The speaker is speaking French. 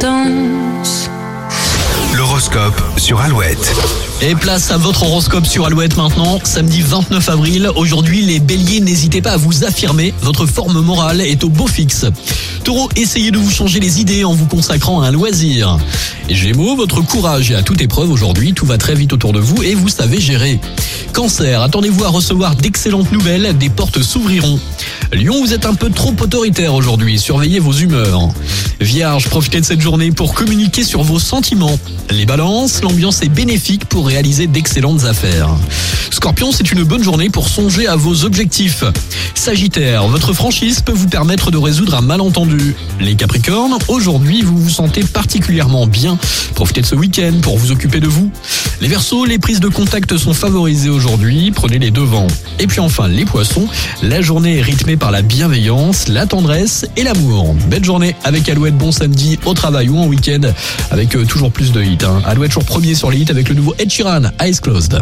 danse. L'horoscope sur Alouette. Et place à votre horoscope sur Alouette maintenant, samedi 29 avril. Aujourd'hui, les béliers, n'hésitez pas à vous affirmer, votre forme morale est au beau fixe. Taureau, essayez de vous changer les idées en vous consacrant à un loisir. Gémeaux, votre courage est à toute épreuve aujourd'hui, tout va très vite autour de vous et vous savez gérer. Cancer, attendez-vous à recevoir d'excellentes nouvelles, des portes s'ouvriront. Lion, vous êtes un peu trop autoritaire aujourd'hui, surveillez vos humeurs. Vierge, profitez de cette journée pour communiquer sur vos sentiments. Les balances, l'ambiance est bénéfique pour réaliser d'excellentes affaires. Scorpion, c'est une bonne journée pour songer à vos objectifs. Sagittaire, votre franchise peut vous permettre de résoudre un malentendu. Les Capricornes, aujourd'hui vous vous sentez particulièrement bien. Profitez de ce week-end pour vous occuper de vous. Les Verseaux, les prises de contact sont favorisées aujourd'hui, prenez les devants. Et puis enfin les Poissons, la journée est rythmée par la bienveillance, la tendresse et l'amour. Belle journée avec Alouette, bon samedi au travail ou en week-end avec euh, toujours plus de hits. Hein. Alouette toujours premier sur les hits avec le nouveau Ed Sheeran, Eyes Closed.